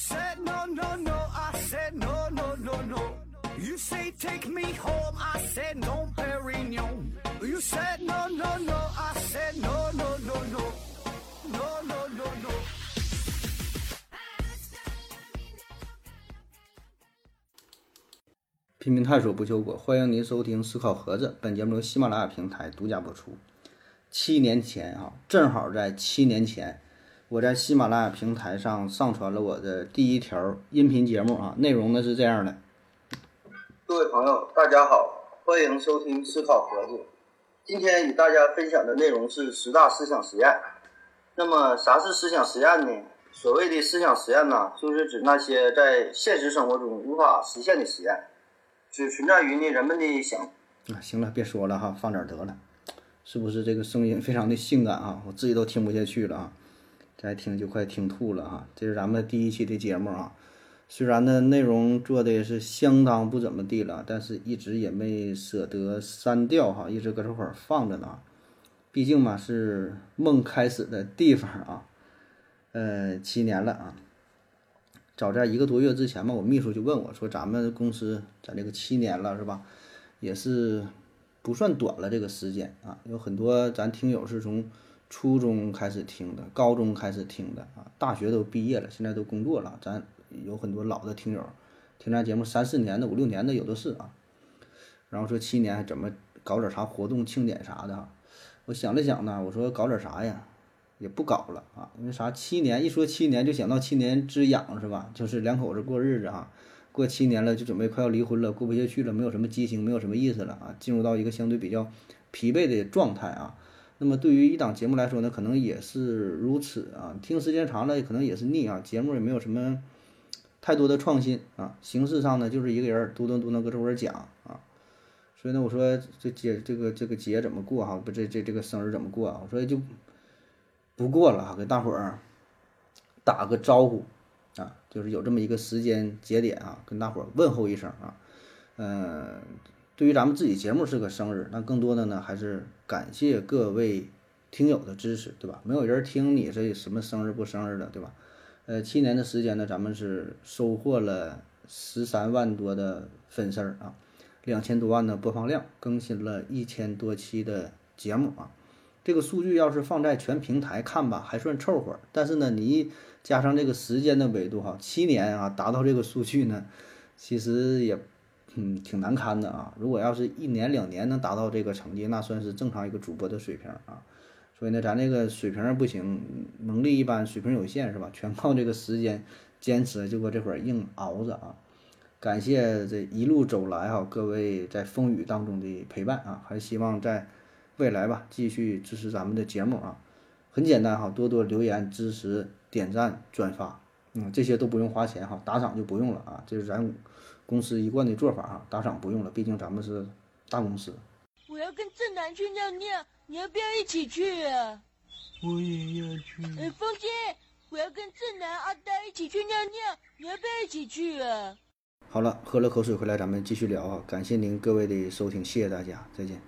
said no no no, I said no no no no. You say take me home, I said no, Perignon. You said no no no, I said no no no no, no no no no. 拼命探索不求果，欢迎您收听思考盒子。本节目由喜马拉雅平台独家播出。七年前啊，正好在七年前，我在喜马拉雅平台上上传了我的第一条音频节目啊，内容呢是这样的。各位朋友，大家好，欢迎收听思考盒子。今天与大家分享的内容是十大思想实验。那么，啥是思想实验呢？所谓的思想实验呢，就是指那些在现实生活中无法实现的实验。只存在于呢人们的想啊，行了，别说了哈，放点得了，是不是这个声音非常的性感啊？我自己都听不下去了啊，再听就快听吐了哈。这是咱们第一期的节目啊，虽然呢内容做的是相当不怎么地了，但是一直也没舍得删掉哈，一直搁这块儿放着呢。毕竟嘛是梦开始的地方啊，呃，七年了啊。早在一个多月之前嘛，我秘书就问我说：“咱们公司在这个七年了，是吧？也是不算短了这个时间啊。有很多咱听友是从初中开始听的，高中开始听的啊，大学都毕业了，现在都工作了。咱有很多老的听友听咱节目三四年的、五六年的有的是啊。然后说七年还怎么搞点啥活动庆典啥的？我想了想呢，我说搞点啥呀？”也不搞了啊，因为啥？七年一说七年就想到七年之痒是吧？就是两口子过日子哈，过七年了就准备快要离婚了，过不下去了，没有什么激情，没有什么意思了啊，进入到一个相对比较疲惫的状态啊。那么对于一档节目来说呢，可能也是如此啊。听时间长了可能也是腻啊，节目也没有什么太多的创新啊，形式上呢就是一个人嘟囔嘟囔搁这会儿讲啊。所以呢，我说这节这个这个节怎么过哈？不这这这个生日怎么过啊？我说就。不过了哈，给大伙儿打个招呼啊，就是有这么一个时间节点啊，跟大伙儿问候一声啊。嗯，对于咱们自己节目是个生日，那更多的呢还是感谢各位听友的支持，对吧？没有人听你这什么生日不生日的，对吧？呃，七年的时间呢，咱们是收获了十三万多的粉丝儿啊，两千多万的播放量，更新了一千多期的节目啊。这个数据要是放在全平台看吧，还算凑合。但是呢，你加上这个时间的维度哈，七年啊达到这个数据呢，其实也嗯挺难堪的啊。如果要是一年两年能达到这个成绩，那算是正常一个主播的水平啊。所以呢，咱这个水平不行，能力一般，水平有限是吧？全靠这个时间坚持，就搁这会儿硬熬着啊。感谢这一路走来哈，各位在风雨当中的陪伴啊，还希望在。未来吧，继续支持咱们的节目啊，很简单哈，多多留言支持、点赞、转发，嗯，这些都不用花钱哈，打赏就不用了啊，这是咱公司一贯的做法哈，打赏不用了，毕竟咱们是大公司。我要跟正南去尿尿，你要不要一起去啊？我也要去。哎，风姐，我要跟正南、阿呆一起去尿尿，你要不要一起去啊？好了，喝了口水回来，咱们继续聊啊，感谢您各位的收听，谢谢大家，再见。